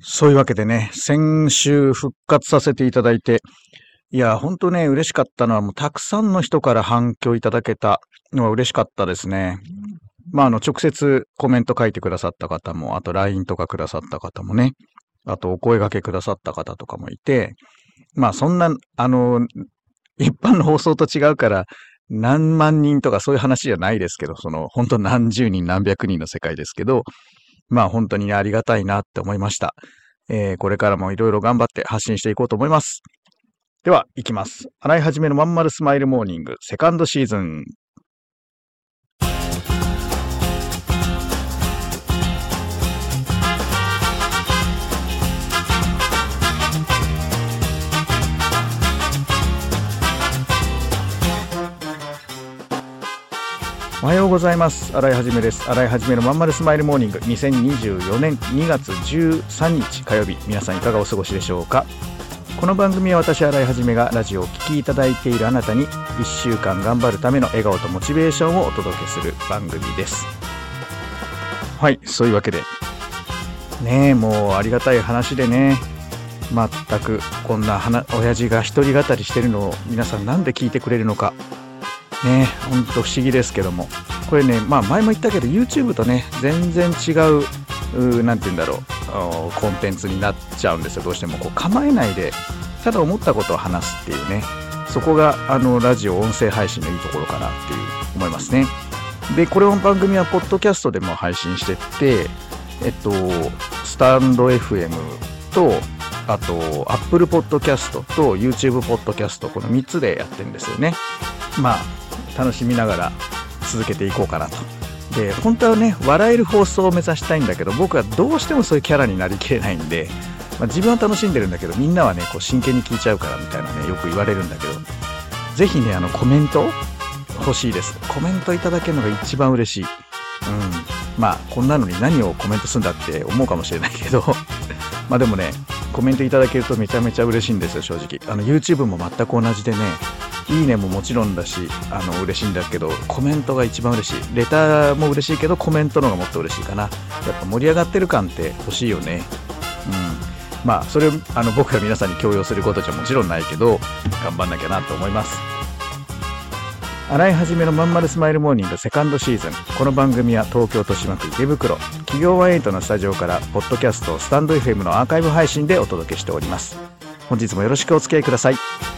そういうわけでね、先週復活させていただいて、いや、ほんとね、嬉しかったのは、もうたくさんの人から反響いただけたのは嬉しかったですね。まあ、あの、直接コメント書いてくださった方も、あと LINE とかくださった方もね、あとお声掛けくださった方とかもいて、まあ、そんな、あの、一般の放送と違うから、何万人とかそういう話じゃないですけど、その、本当何十人何百人の世界ですけど、まあ本当に、ありがたいなって思いました。えー、これからもいろいろ頑張って発信していこうと思います。では、いきます。洗い始めのまんまるスマイルモーニング、セカンドシーズン。おはようございます。新井はじめです。新井はじめのまんまるスマイルモーニング2024年2月13日火曜日。皆さんいかがお過ごしでしょうか？この番組は私、新井はじめがラジオを聴きいただいているあなたに1週間頑張るための笑顔とモチベーションをお届けする番組です。はい、そういうわけで。ねえ、もうありがたい話でね。全くこんな親父が一人語りしてるのを皆さんなんで聞いてくれるのかねほんと不思議ですけども。これねまあ前も言ったけど YouTube とね全然違う何て言うんだろうコンテンツになっちゃうんですよ。どうしてもこう構えないでただ思ったことを話すっていうね。そこがあのラジオ音声配信のいいところかなっていう思いますね。でこれの番組はポッドキャストでも配信してってえっとスタンド FM とあと Apple Podcast と YouTube Podcast この3つでやってるんですよね。まあ楽しみながら続けていこうかなと。で、本当はね、笑える放送を目指したいんだけど、僕はどうしてもそういうキャラになりきれないんで、まあ、自分は楽しんでるんだけど、みんなはね、こう真剣に聞いちゃうからみたいなね、よく言われるんだけど、ぜひね、あの、コメント欲しいです。コメントいただけるのが一番嬉しい。うん。まあ、こんなのに何をコメントすんだって思うかもしれないけど、まあでもね、コメントいただけるとめちゃめちゃ嬉しいんですよ、正直。あの、YouTube も全く同じでね、いいねももちろんだし、あの、嬉しいんだけど、コメントが一番嬉しい。レターも嬉しいけど、コメントの方がもっと嬉しいかな。やっぱ盛り上がってる感って欲しいよね。うん。まあ、それを、あの、僕が皆さんに強要することじゃもちろんないけど、頑張んなきゃなと思います。洗い始めのまんまるスマイルモーニングセカンドシーズン。この番組は東京豊島区池袋、企業ワンエイトのスタジオから、ポッドキャスト、スタンド FM のアーカイブ配信でお届けしております。本日もよろしくお付き合いください。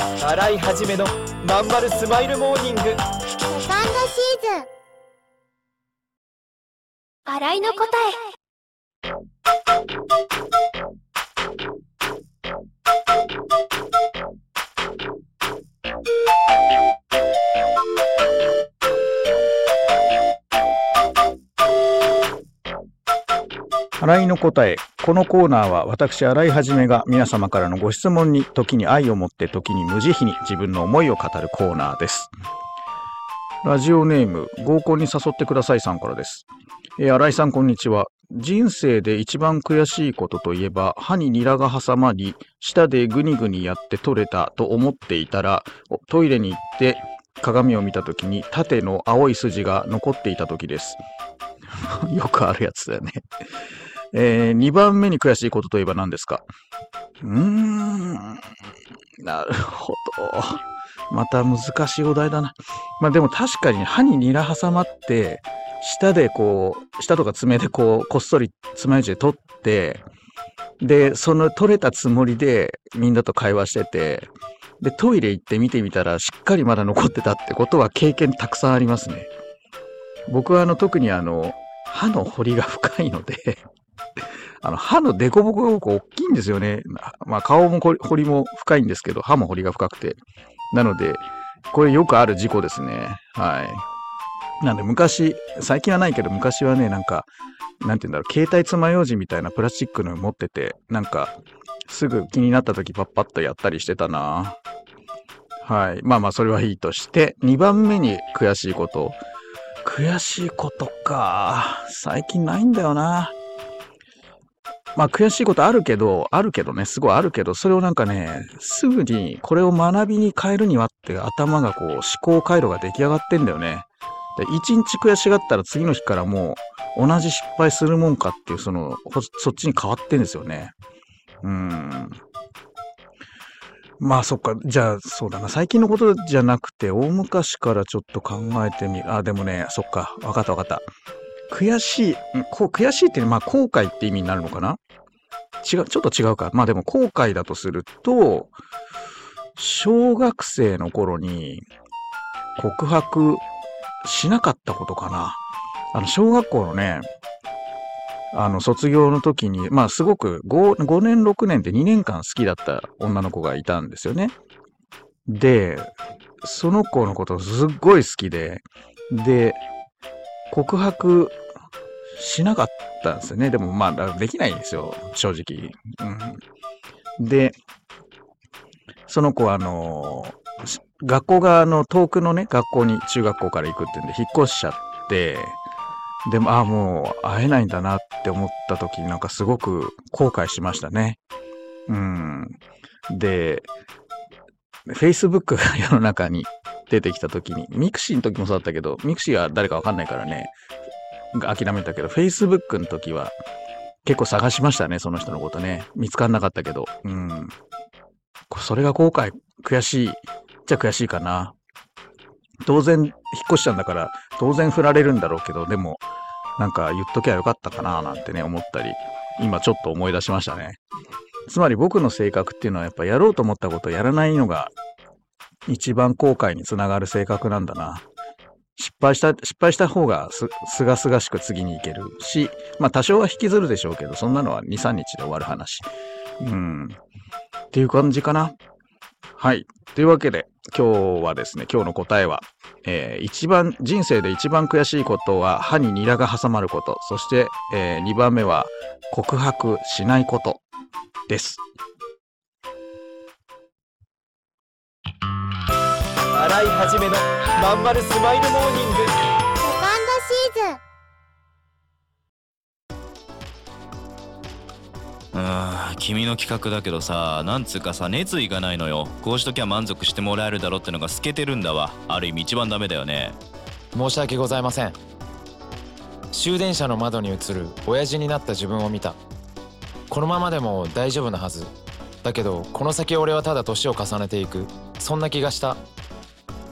洗い始めのまんまるスマイルモーニング。セカンドシーズン。洗いの答え。洗いの答えこのコーナーは私、新井はじめが皆様からのご質問に時に愛を持って時に無慈悲に自分の思いを語るコーナーです。ラジオネーム、合コンに誘ってくださいさんからです。え、新井さんこんにちは。人生で一番悔しいことといえば、歯にニラが挟まり、舌でグニグニやって取れたと思っていたら、トイレに行って鏡を見た時に縦の青い筋が残っていた時です。よくあるやつだよね。えー、2番目に悔しいことといえば何ですか？うーん。なるほど。また難しいお題だな。まあでも確かに歯にニラ挟まって、舌でこう、舌とか爪でこう、こっそり爪楊枝で取って、で、その取れたつもりでみんなと会話してて、で、トイレ行って見てみたらしっかりまだ残ってたってことは経験たくさんありますね。僕はあの特にあの、歯の彫りが深いので、あの歯の凸凹が僕大きいんですよね。まあ顔も彫りも深いんですけど、歯も彫りが深くて。なので、これよくある事故ですね。はい。なんで昔、最近はないけど昔はね、なんか、なんて言うんだろう、携帯爪楊枝みたいなプラスチックの持ってて、なんか、すぐ気になった時パッパッとやったりしてたな。はい。まあまあ、それはいいとして、2番目に悔しいこと。悔しいことか。最近ないんだよな。まあ悔しいことあるけど、あるけどね、すごいあるけど、それをなんかね、すぐにこれを学びに変えるにはって頭がこう思考回路が出来上がってんだよね。で一日悔しがったら次の日からもう同じ失敗するもんかっていう、その、そっちに変わってんですよね。うーん。まあそっか、じゃあそうだな、最近のことじゃなくて、大昔からちょっと考えてみる。あ、でもね、そっか、わかったわかった。悔しい、んこう悔しいって、まあ後悔って意味になるのかな？違う、ちょっと違うか。まあでも後悔だとすると、小学生の頃に告白しなかったことかな。あの、小学校のね、あの、卒業の時に、まあすごく 5, 5年、6年って2年間好きだった女の子がいたんですよね。で、その子のことすっごい好きで、で、告白しなかったんですよね。でもまあ、できないんですよ、正直。うん、で、その子はあの学校があの遠くのね、学校に中学校から行くってんで引っ越しちゃって、でも、ああ、もう会えないんだなって思った時になんかすごく後悔しましたね。うん。で、Facebook が世の中に出てきた時に、 mixi の時もそうだったけど、 mixi は誰かわかんないからね、諦めたけど、Facebook の時は結構探しましたね、その人のことね。見つかんなかったけど。うん。それが後悔、悔しい。じゃ悔しいかな。当然、引っ越しちゃうんだから、当然振られるんだろうけど、でも、なんか言っときゃよかったかな、なんてね、思ったり、今ちょっと思い出しましたね。つまり僕の性格っていうのはやっぱやろうと思ったことをやらないのが一番後悔につながる性格なんだな。失敗した、失敗した方がす、すがすがしく次に行けるし、まあ多少は引きずるでしょうけど、そんなのは2、3日で終わる話。うん。っていう感じかな。はい。というわけで、今日はですね、今日の答えは、えー一番、人生で一番悔しいことは歯にニラが挟まること。そして、え2番目は告白しないことです。洗い始めのまんまるスマイルモーニング。セカンドシーズン。うーん君の企画だけどさなんつうかさ熱意がないのよ。こうしときゃ満足してもらえるだろってのが透けてるんだわ。ある意味一番ダメだよね。申し訳ございません。終電車の窓に映る親父になった自分を見た。このままでも大丈夫なはず。だけどこの先俺はただ年を重ねていく。そんな気がした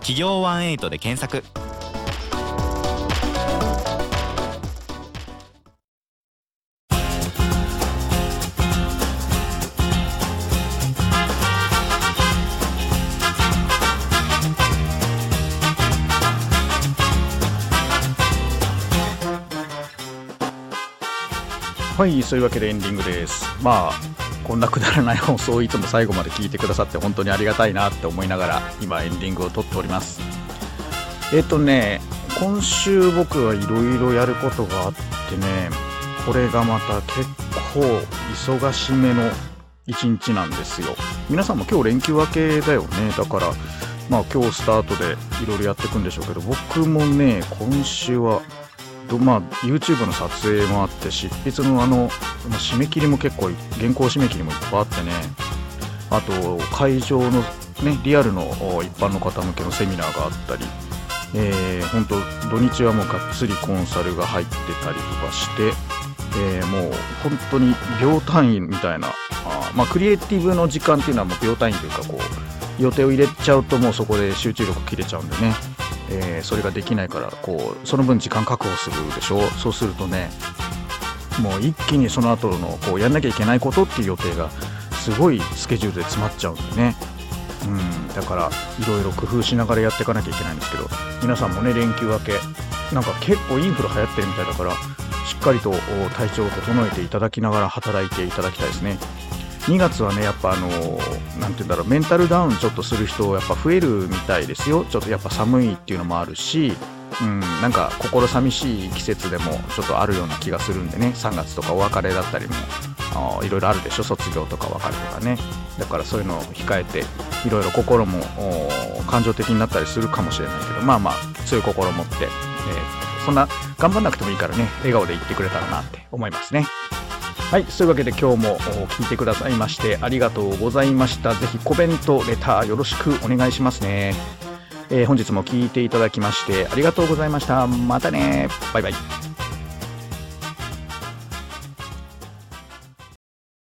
企業18で検索はい、そういうわけでエンディングです。まあ、こんなくだらない放送いつも最後まで聞いてくださって本当にありがたいなって思いながら今エンディングを撮っております。えっ、とね、今週僕はいろいろやることがあってね、これがまた結構忙しめの一日なんですよ皆さんも今日連休明けだよねだからまあ今日スタートでいろいろやっていくんでしょうけど僕もね今週はどまあ YouTube の撮影もあって執筆のあの、ま締め切りも結構原稿締め切りもいっぱいあってね。あと会場のねリアルの一般の方向けのセミナーがあったり。えー、本当土日はもうがっつりコンサルが入ってたりとかして、えーもう本当に秒単位みたいな。あまあクリエイティブの時間っていうのはもう秒単位というかこう予定を入れちゃうともうそこで集中力切れちゃうんでね、えーそれができないからこうその分時間確保するでしょそうするとねもう一気にその後のこうやんなきゃいけないことっていう予定がすごいスケジュールで詰まっちゃうんでね。うん、だからいろいろ工夫しながらやっていかなきゃいけないんですけど皆さんもね連休明けなんか結構インフル流行ってるみたいだからしっかりと体調を整えていただきながら働いていただきたいですね。2月はねやっぱあのなんて言うんだろうメンタルダウンちょっとする人やっぱ増えるみたいですよ。ちょっとやっぱ寒いっていうのもあるしうん、なんか心寂しい季節でもちょっとあるような気がするんでね。3月とかお別れだったりもいろいろあるでしょ。卒業とか別れとかね。だからそういうのを控えていろいろ心も感情的になったりするかもしれないけどまあまあ強い心を持って、えーそんな頑張んなくてもいいからね笑顔で言ってくれたらなって思いますね。はい、そういうわけで今日も聞いてくださいましてありがとうございました。ぜひコメント、レターよろしくお願いしますね。えー本日も聴いていただきましてありがとうございました。またね。バイバイ。